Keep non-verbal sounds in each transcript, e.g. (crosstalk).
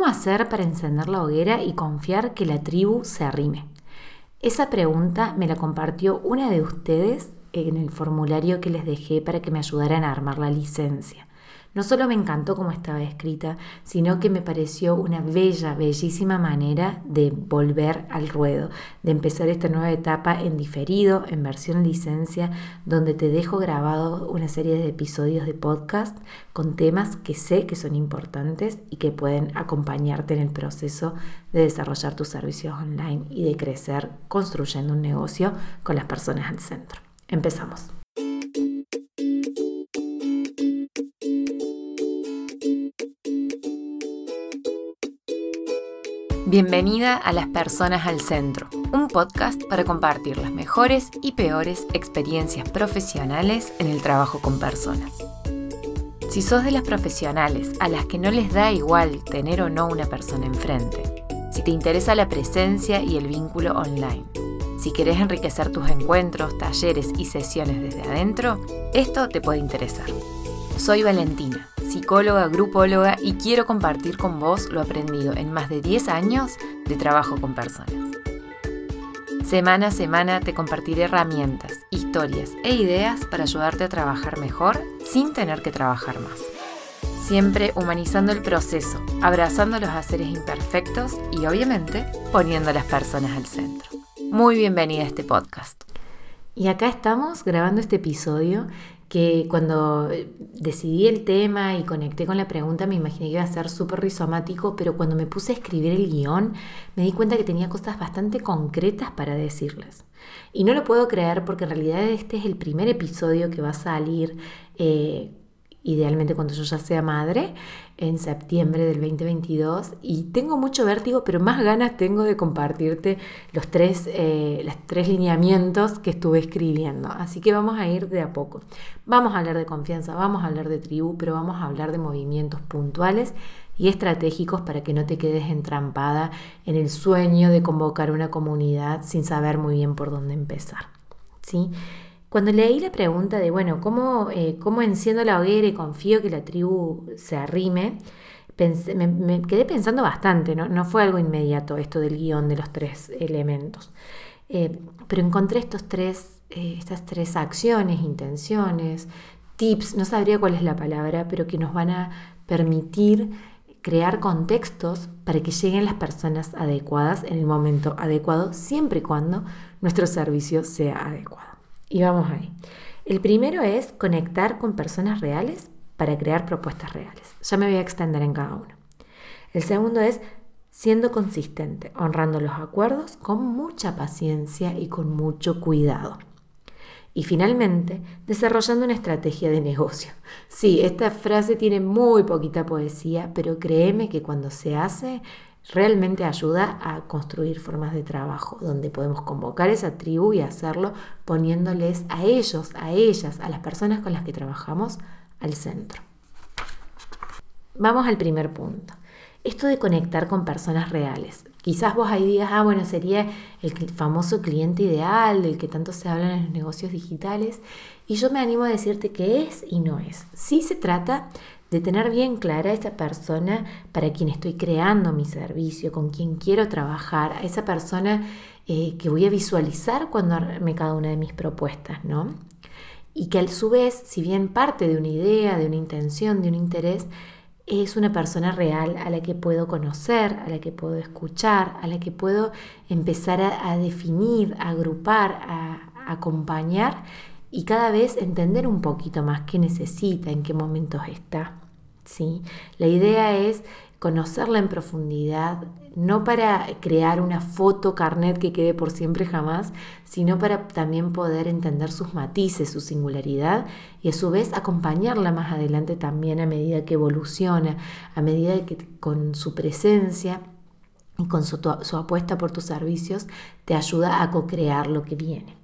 ¿Cómo hacer para encender la hoguera y confiar que la tribu se arrime? Esa pregunta me la compartió una de ustedes en el formulario que les dejé para que me ayudaran a armar la licencia. No solo me encantó cómo estaba escrita, sino que me pareció una bella, bellísima manera de volver al ruedo, de empezar esta nueva etapa en diferido, en versión licencia, donde te dejo grabado una serie de episodios de podcast con temas que sé que son importantes y que pueden acompañarte en el proceso de desarrollar tus servicios online y de crecer construyendo un negocio con las personas al centro. Empezamos. Bienvenida a Las Personas al Centro, un podcast para compartir las mejores y peores experiencias profesionales en el trabajo con personas. Si sos de las profesionales a las que no les da igual tener o no una persona enfrente, si te interesa la presencia y el vínculo online, si querés enriquecer tus encuentros, talleres y sesiones desde adentro, esto te puede interesar. Soy Valentina psicóloga, grupóloga y quiero compartir con vos lo aprendido en más de 10 años de trabajo con personas. Semana a semana te compartiré herramientas, historias e ideas para ayudarte a trabajar mejor sin tener que trabajar más. Siempre humanizando el proceso, abrazando los haceres imperfectos y obviamente poniendo a las personas al centro. Muy bienvenida a este podcast. Y acá estamos grabando este episodio que cuando decidí el tema y conecté con la pregunta me imaginé que iba a ser súper rizomático, pero cuando me puse a escribir el guion me di cuenta que tenía cosas bastante concretas para decirles. Y no lo puedo creer porque en realidad este es el primer episodio que va a salir eh, idealmente cuando yo ya sea madre, en septiembre del 2022. Y tengo mucho vértigo, pero más ganas tengo de compartirte los tres, eh, los tres lineamientos que estuve escribiendo. Así que vamos a ir de a poco. Vamos a hablar de confianza, vamos a hablar de tribu, pero vamos a hablar de movimientos puntuales y estratégicos para que no te quedes entrampada en el sueño de convocar una comunidad sin saber muy bien por dónde empezar. ¿sí? Cuando leí la pregunta de, bueno, ¿cómo, eh, cómo enciendo la hoguera y confío que la tribu se arrime? me, quedé pensando bastante, ¿no? fue algo inmediato esto del guion de los tres elementos. Eh, pero encontré estos tres, eh, estas tres acciones, intenciones, tips, no sabría cuál es la palabra, pero que nos van a permitir crear contextos para que lleguen las personas adecuadas en el momento adecuado, siempre y cuando nuestro servicio sea adecuado. Y vamos ahí. El primero es conectar con personas reales para crear propuestas reales. Ya me voy a extender en cada uno. El segundo es siendo consistente, honrando los acuerdos con mucha paciencia y con mucho cuidado. Y finalmente, desarrollando una estrategia de negocio. Sí, esta frase tiene muy poquita poesía, pero créeme que cuando se hace realmente ayuda a construir formas de trabajo donde podemos convocar esa tribu y hacerlo poniéndoles a ellos, a ellas, a las personas con las que trabajamos al centro. Vamos al primer punto. Esto de conectar con personas reales. Quizás vos ahí digas, ah, bueno, sería el famoso cliente ideal del que tanto se habla en los negocios digitales. Y yo me animo a decirte que es y no es. Sí se trata de tener bien clara a esa persona para quien estoy creando mi servicio, con quien quiero trabajar, a esa persona eh, que voy a visualizar cuando arme cada una de mis propuestas, ¿no? Y que a su vez, si bien parte de una idea, de una intención, de un interés, es una persona real a la que puedo conocer, a la que puedo escuchar, a la que puedo empezar a, definir, a agrupar, a acompañar y cada vez entender un poquito más qué necesita, en qué momentos está. ¿sí? La idea es conocerla en profundidad, no para crear una foto carnet que quede por siempre jamás, sino para también poder entender sus matices, su singularidad y a su vez acompañarla más adelante también a medida que evoluciona, a medida que con su presencia y con su, su apuesta por tus servicios te ayuda a co-crear lo que viene.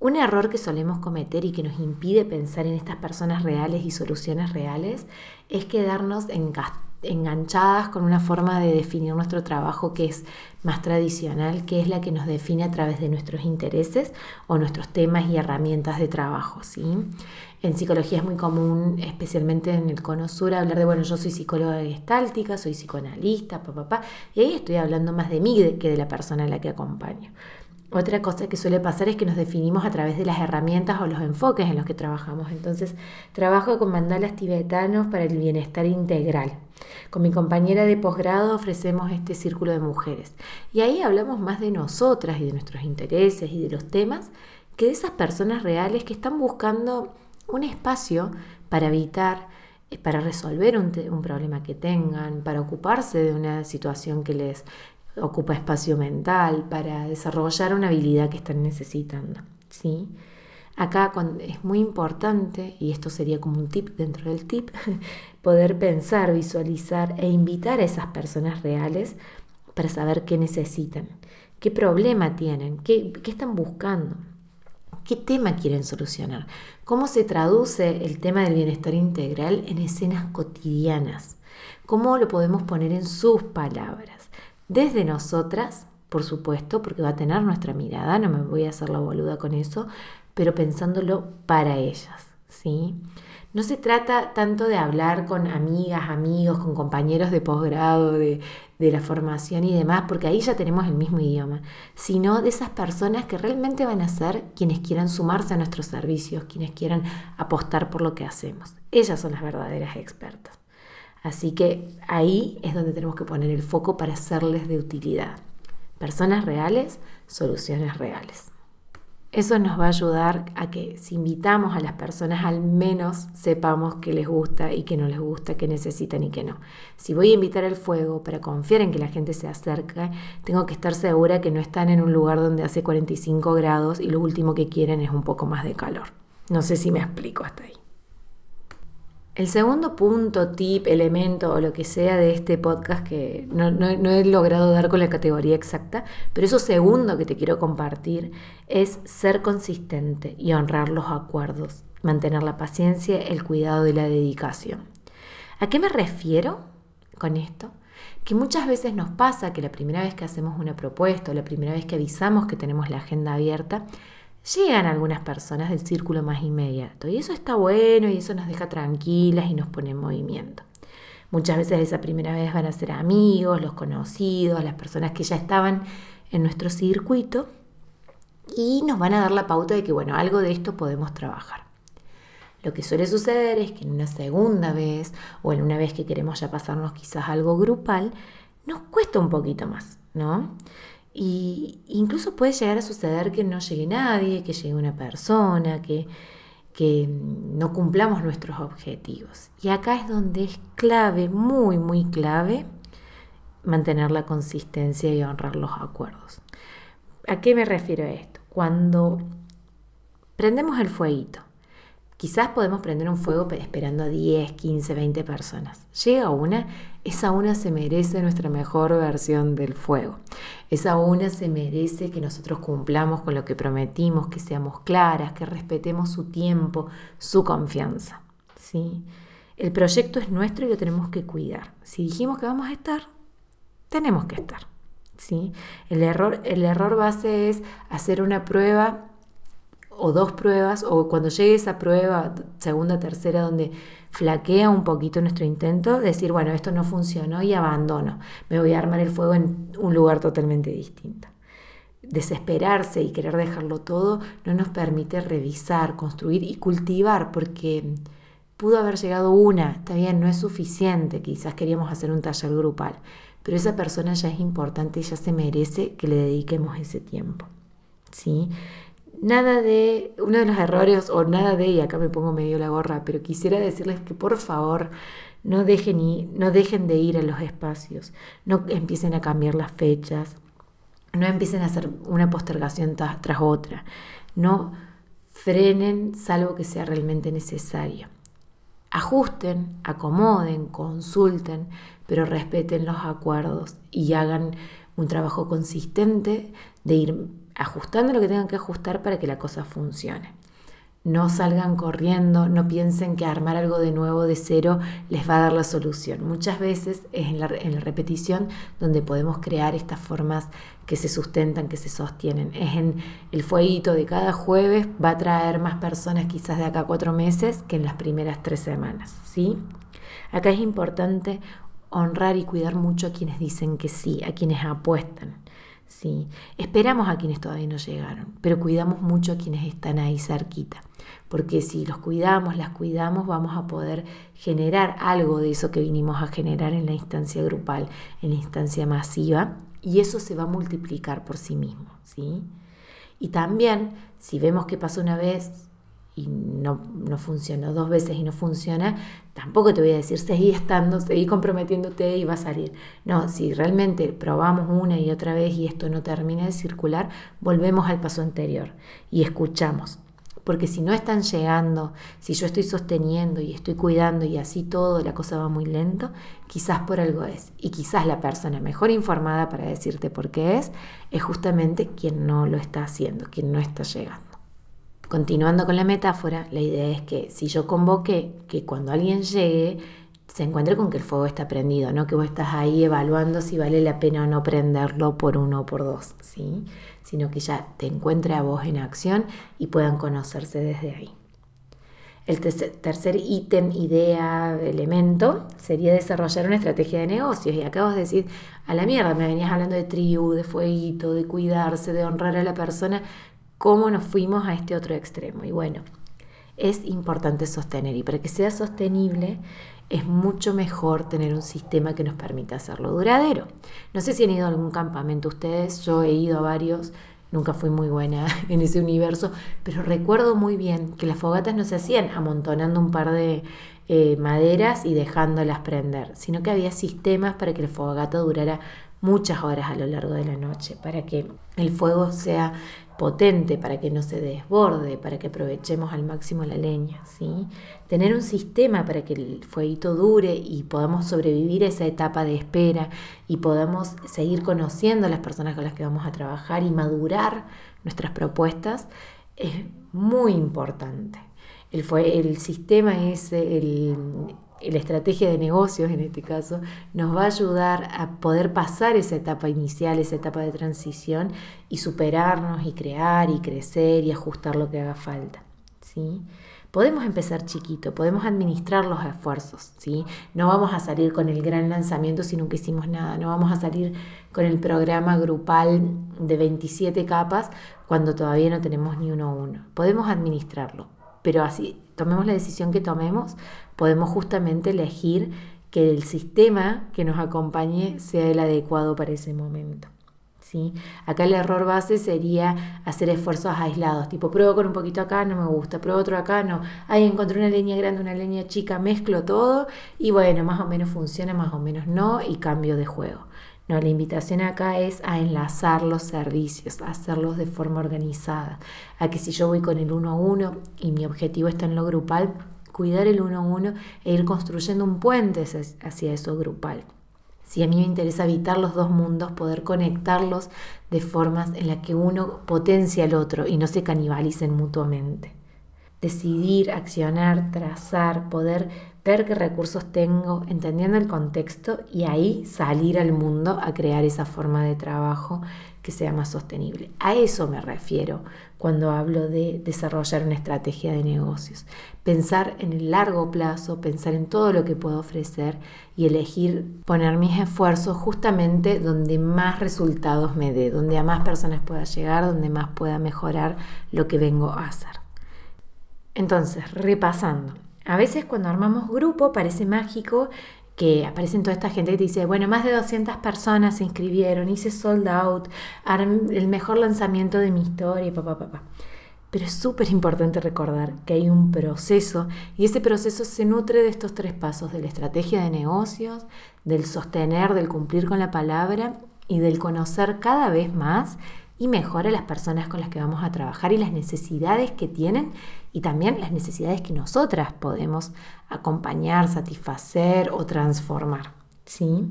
Un error que solemos cometer y que nos impide pensar en estas personas reales y soluciones reales es quedarnos enganchadas con una forma de definir nuestro trabajo que es más tradicional, que es la que nos define a través de nuestros intereses o nuestros temas y herramientas de trabajo. ¿sí? En psicología es muy común, especialmente en el cono sur, hablar de, bueno, yo soy psicóloga gestáltica, soy psicoanalista, papá, pa, y ahí estoy hablando más de mí que de la persona a la que acompaño. Otra cosa que suele pasar es que nos definimos a través de las herramientas o los enfoques en los que trabajamos. Entonces, trabajo con mandalas tibetanos para el bienestar integral. Con mi compañera de posgrado ofrecemos este círculo de mujeres. Y ahí hablamos más de nosotras y de nuestros intereses y de los temas que de esas personas reales que están buscando un espacio para evitar, eh, para resolver un, un problema que tengan, para ocuparse de una situación que les ocupa espacio mental, para desarrollar una habilidad que están necesitando. ¿sí? Acá es muy importante, y esto sería como un tip dentro del tip, (laughs) poder pensar, visualizar e invitar a esas personas reales para saber qué necesitan, qué problema tienen, qué, qué están buscando, qué tema quieren solucionar, cómo se traduce el tema del bienestar integral en escenas cotidianas, cómo lo podemos poner en sus palabras desde nosotras, por supuesto, porque va a tener nuestra mirada, no me voy a hacer la boluda con eso, pero pensándolo para ellas, ¿sí? No se trata tanto de hablar con amigas, amigos, con compañeros de posgrado, de, de, la formación y demás, porque ahí ya tenemos el mismo idioma, sino de esas personas que realmente van a ser quienes quieran sumarse a nuestros servicios, quienes quieran apostar por lo que hacemos. Ellas son las verdaderas expertas. Así que ahí es donde tenemos que poner el foco para serles de utilidad. Personas reales, soluciones reales. Eso nos va a ayudar a que si invitamos a las personas al menos sepamos qué les gusta y qué no les gusta, qué necesitan y qué no. Si voy a invitar al fuego para confiar en que la gente se acerque, tengo que estar segura que no están en un lugar donde hace 45 grados y lo último que quieren es un poco más de calor. No sé si me explico hasta ahí. El segundo punto, tip, elemento o lo que sea de este podcast que no, he logrado dar con la categoría exacta, pero eso segundo que te quiero compartir es ser consistente y honrar los acuerdos, mantener la paciencia, el cuidado y la dedicación. ¿A qué me refiero con esto? Que muchas veces nos pasa que la primera vez que hacemos una propuesta o la primera vez que avisamos que tenemos la agenda abierta, llegan algunas personas del círculo más inmediato. Y eso está bueno y eso nos deja tranquilas y nos pone en movimiento. Muchas veces esa primera vez van a ser amigos, los conocidos, las personas que ya estaban en nuestro circuito y nos van a dar la pauta de que, bueno, algo de esto podemos trabajar. Lo que suele suceder es que en una segunda vez o en una vez que queremos ya pasarnos quizás algo grupal, nos cuesta un poquito más, ¿no? Y incluso puede llegar a suceder que no llegue nadie, que llegue una persona, que, que no cumplamos nuestros objetivos. Y acá es donde es clave, muy, muy clave, mantener la consistencia y honrar los acuerdos. ¿A qué me refiero a esto? Cuando prendemos el fueguito, quizás podemos prender un fuego esperando a 10, 15, 20 personas. Llega una esa una se merece nuestra mejor versión del fuego. Esa una se merece que nosotros cumplamos con lo que prometimos, que seamos claras, que respetemos su tiempo, su confianza. ¿sí? El proyecto es nuestro y lo tenemos que cuidar. Si dijimos que vamos a estar, tenemos que estar. ¿sí? El, error, el error base es hacer una prueba o dos pruebas, o cuando llegue esa prueba, segunda, tercera, donde flaquea un poquito nuestro intento, decir, bueno, esto no funcionó y abandono, me voy a armar el fuego en un lugar totalmente distinto. Desesperarse y querer dejarlo todo no nos permite revisar, construir y cultivar, porque pudo haber llegado una, está bien, no es suficiente, quizás queríamos hacer un taller grupal, pero esa persona ya es importante y ya se merece que le dediquemos ese tiempo. ¿sí? Nada de, uno de los errores, o nada de, y acá me pongo medio la gorra, pero quisiera decirles que por favor no dejen, no dejen de ir a los espacios, no empiecen a cambiar las fechas, no empiecen a hacer una postergación tras otra, no frenen salvo que sea realmente necesario. Ajusten, acomoden, consulten, pero respeten los acuerdos y hagan un trabajo consistente de ir ajustando lo que tengan que ajustar para que la cosa funcione. no salgan corriendo, no piensen que armar algo de nuevo de cero les va a dar la solución. Muchas veces es en la, repetición donde podemos crear estas formas que se sustentan, que se sostienen. Es en el fueguito de cada jueves, va a traer más personas quizás de acá a cuatro meses que en las primeras tres semanas. ¿sí? Acá es importante honrar y cuidar mucho a quienes dicen que sí, a quienes apuestan. Sí, esperamos a quienes todavía no llegaron, pero cuidamos mucho a quienes están ahí cerquita, porque si los cuidamos, las cuidamos, vamos a poder generar algo de eso que vinimos a generar en la instancia grupal, en la instancia masiva, y eso se va a multiplicar por sí mismo, ¿sí? Y también, si vemos que pasó una vez, y no, no funcionó dos veces y no funciona, tampoco te voy a decir seguí estando, seguí comprometiéndote y va a salir. No, si realmente probamos una y otra vez y esto no termina de circular, volvemos al paso anterior y escuchamos. Porque si no están llegando, si yo estoy sosteniendo y estoy cuidando y así todo, la cosa va muy lento, quizás por algo es. Y quizás la persona mejor informada para decirte por qué es, es justamente quien no lo está haciendo, quien no está llegando. Continuando con la metáfora, la idea es que si yo convoque que cuando alguien llegue se encuentre con que el fuego está prendido, no que vos estás ahí evaluando si vale la pena o no prenderlo por uno o por dos, ¿sí? sino que ya te encuentre a vos en acción y puedan conocerse desde ahí. El tercer ítem, idea, elemento sería desarrollar una estrategia de negocios. Y acabas de decir, a la mierda, me venías hablando de tribu, de fueguito, de cuidarse, de honrar a la persona cómo nos fuimos a este otro extremo. Y bueno, es importante sostener y para que sea sostenible es mucho mejor tener un sistema que nos permita hacerlo duradero. No sé si han ido a algún campamento ustedes, yo he ido a varios, nunca fui muy buena (laughs) en ese universo, pero recuerdo muy bien que las fogatas no se hacían amontonando un par de eh, maderas y dejándolas prender, sino que había sistemas para que la fogata durara muchas horas a lo largo de la noche, para que el fuego sea potente para que no se desborde, para que aprovechemos al máximo la leña, ¿sí? Tener un sistema para que el fueguito dure y podamos sobrevivir esa etapa de espera y podamos seguir conociendo a las personas con las que vamos a trabajar y madurar nuestras propuestas es muy importante. El, fue, el sistema es el, la estrategia de negocios en este caso, nos va a ayudar a poder pasar esa etapa inicial, esa etapa de transición y superarnos y crear y crecer y ajustar lo que haga falta. ¿sí? Podemos empezar chiquito, podemos administrar los esfuerzos, ¿sí? No vamos a salir con el gran lanzamiento si nunca hicimos nada, no vamos a salir con el programa grupal de 27 capas cuando todavía no tenemos ni uno a uno. Podemos administrarlo, pero así tomemos la decisión que tomemos, podemos justamente elegir que el sistema que nos acompañe sea el adecuado para ese momento. ¿sí? Acá el error base sería hacer esfuerzos aislados, tipo pruebo con un poquito acá, no me gusta, pruebo otro acá, no, ahí encontré una línea grande, una línea chica, mezclo todo y bueno, más o menos funciona, más o menos no y cambio de juego. No, la invitación acá es a enlazar los servicios, a hacerlos de forma organizada, a que si yo voy con el uno a uno y mi objetivo está en lo grupal, cuidar el uno a uno e ir construyendo un puente hacia eso grupal. Si a mí me interesa habitar los dos mundos, poder conectarlos de formas en las que uno potencia al otro y no se canibalicen mutuamente. Decidir, accionar, trazar, poder ver qué recursos tengo, entendiendo el contexto y ahí salir al mundo a crear esa forma de trabajo que sea más sostenible. A eso me refiero cuando hablo de desarrollar una estrategia de negocios. Pensar en el largo plazo, pensar en todo lo que puedo ofrecer y elegir poner mis esfuerzos justamente donde más resultados me dé, donde a más personas pueda llegar, donde más pueda mejorar lo que vengo a hacer. Entonces, repasando, a veces cuando armamos grupo parece mágico que aparecen toda esta gente que te dice, bueno, más de 200 personas se inscribieron, hice sold out, el mejor lanzamiento de mi historia, papá, papá. Pero es súper importante recordar que hay un proceso y ese proceso se nutre de estos tres pasos, de la estrategia de negocios, del sostener, del cumplir con la palabra y del conocer cada vez más y mejor a las personas con las que vamos a trabajar y las necesidades que tienen y también las necesidades que nosotras podemos acompañar, satisfacer o transformar. ¿sí?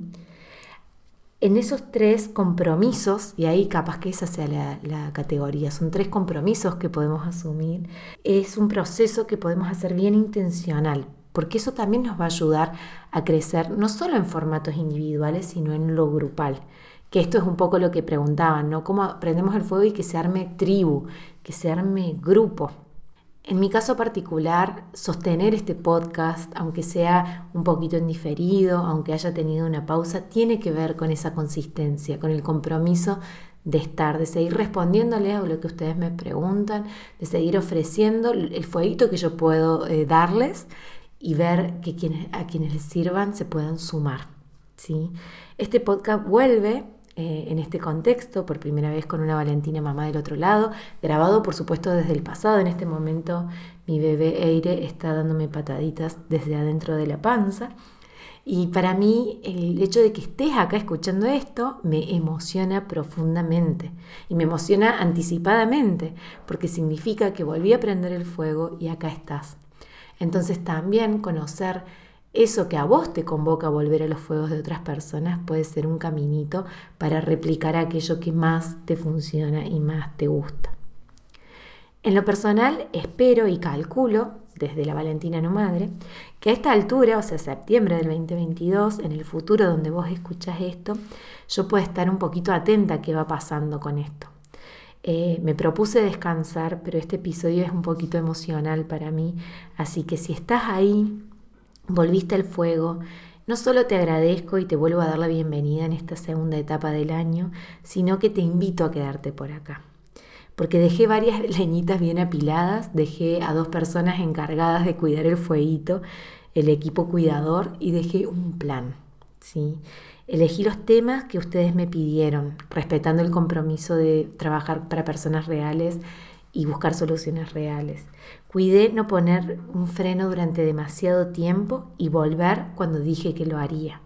en esos tres compromisos, y ahí capaz que esa sea la, la, categoría, son tres compromisos que podemos asumir, es un proceso que podemos hacer bien intencional, porque eso también nos va a ayudar a crecer no solo en formatos individuales, sino en lo grupal. Que esto es un poco lo que preguntaban, ¿no? ¿Cómo aprendemos el fuego y que se arme tribu, que se arme grupo? En mi caso particular, sostener este podcast, aunque sea un poquito en diferido, aunque haya tenido una pausa, tiene que ver con esa consistencia, con el compromiso de estar, de seguir respondiéndole a lo que ustedes me preguntan, de seguir ofreciendo el fueguito que yo puedo eh, darles y ver que quienes, a quienes les sirvan se puedan sumar. ¿sí? Este podcast vuelve eh, en este contexto, por primera vez con una Valentina mamá del otro lado, grabado por supuesto desde el pasado. En este momento mi bebé Eire está dándome pataditas desde adentro de la panza. Y para mí el hecho de que estés acá escuchando esto me emociona profundamente y me emociona anticipadamente porque significa que volví a prender el fuego y acá estás. Entonces también conocer eso que a vos te convoca a volver a los fuegos de otras personas puede ser un caminito para replicar aquello que más te funciona y más te gusta. En lo personal, espero y calculo, desde la Valentina no madre, que a esta altura, o sea, septiembre del 2022, en el futuro donde vos escuchas esto, yo pueda estar un poquito atenta a qué va pasando con esto. Eh, me propuse descansar, pero este episodio es un poquito emocional para mí, así que si estás ahí volviste al fuego. No solo te agradezco y te vuelvo a dar la bienvenida en esta segunda etapa del año, sino que te invito a quedarte por acá. Porque dejé varias (laughs) leñitas bien apiladas, dejé a dos personas encargadas de cuidar el fueguito, el equipo cuidador, y dejé un plan. ¿sí? Elegí los temas que ustedes me pidieron, respetando el compromiso de trabajar para personas reales y buscar soluciones reales. Cuidé no poner un freno durante demasiado tiempo y volver cuando dije que lo haría.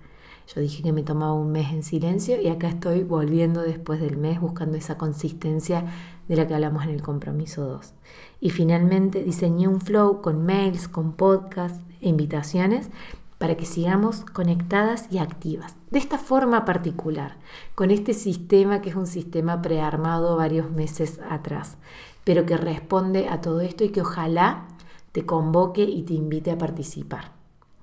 Yo dije que me tomaba un mes en silencio y acá estoy volviendo después del mes buscando esa consistencia de la que hablamos en el compromiso 2. Y finalmente diseñé un flow con mails, con podcasts e invitaciones para que sigamos conectadas y activas. De esta forma particular, con este sistema que es un sistema prearmado varios meses atrás pero que responde a todo esto y que ojalá te convoque y te invite a participar.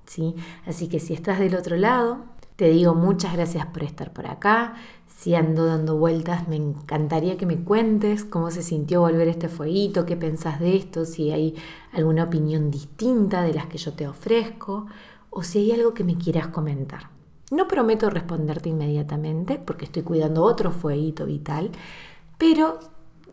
¿sí? Así que si estás del otro lado, te digo muchas gracias por estar por acá. Si ando dando vueltas, me encantaría que me cuentes cómo se sintió volver este fueguito, qué pensás de esto, si hay alguna opinión distinta de las que yo te ofrezco o si hay algo que me quieras comentar. No prometo responderte inmediatamente porque estoy cuidando otro fueguito vital, pero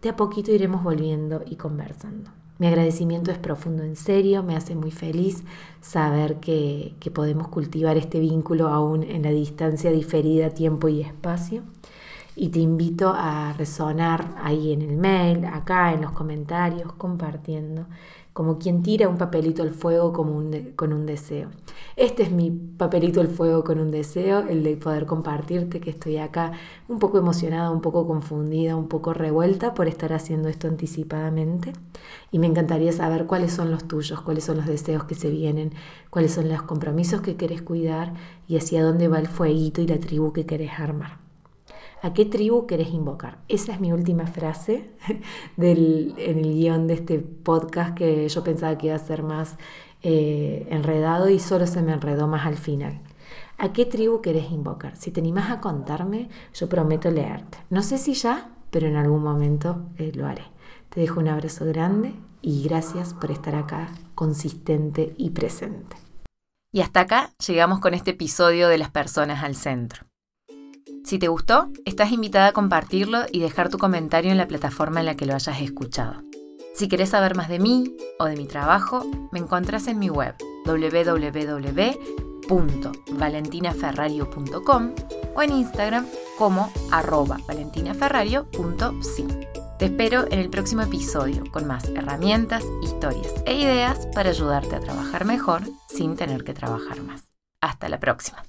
de a poquito iremos volviendo y conversando. Mi agradecimiento es profundo en serio, me hace muy feliz saber que, que, podemos cultivar este vínculo aún en la distancia diferida, tiempo y espacio. Y te invito a resonar ahí en el mail, acá en los comentarios, compartiendo como quien tira un papelito al fuego como con un deseo. Este es mi papelito al fuego con un deseo, el de poder compartirte que estoy acá un poco emocionada, un poco confundida, un poco revuelta por estar haciendo esto anticipadamente. Y me encantaría saber cuáles son los tuyos, cuáles son los deseos que se vienen, cuáles son los compromisos que querés cuidar y hacia dónde va el fueguito y la tribu que querés armar. ¿A qué tribu querés invocar? Esa es mi última frase (laughs) del, en el guion de este podcast que yo pensaba que iba a ser más eh, enredado y solo se me enredó más al final. ¿A qué tribu querés invocar? Si te animás a contarme, yo prometo leerte. No sé si ya, pero en algún momento eh, lo haré. Te dejo un abrazo grande y gracias por estar acá consistente y presente. Y hasta acá llegamos con este episodio de las personas al centro. Si te gustó, estás invitada a compartirlo y dejar tu comentario en la plataforma en la que lo hayas escuchado. Si querés saber más de mí o de mi trabajo, me encontrás en mi web www.valentinaferrario.com o en Instagram como arroba valentinaferrario.psi. Te espero en el próximo episodio con más herramientas, historias e ideas para ayudarte a trabajar mejor sin tener que trabajar más. Hasta la próxima.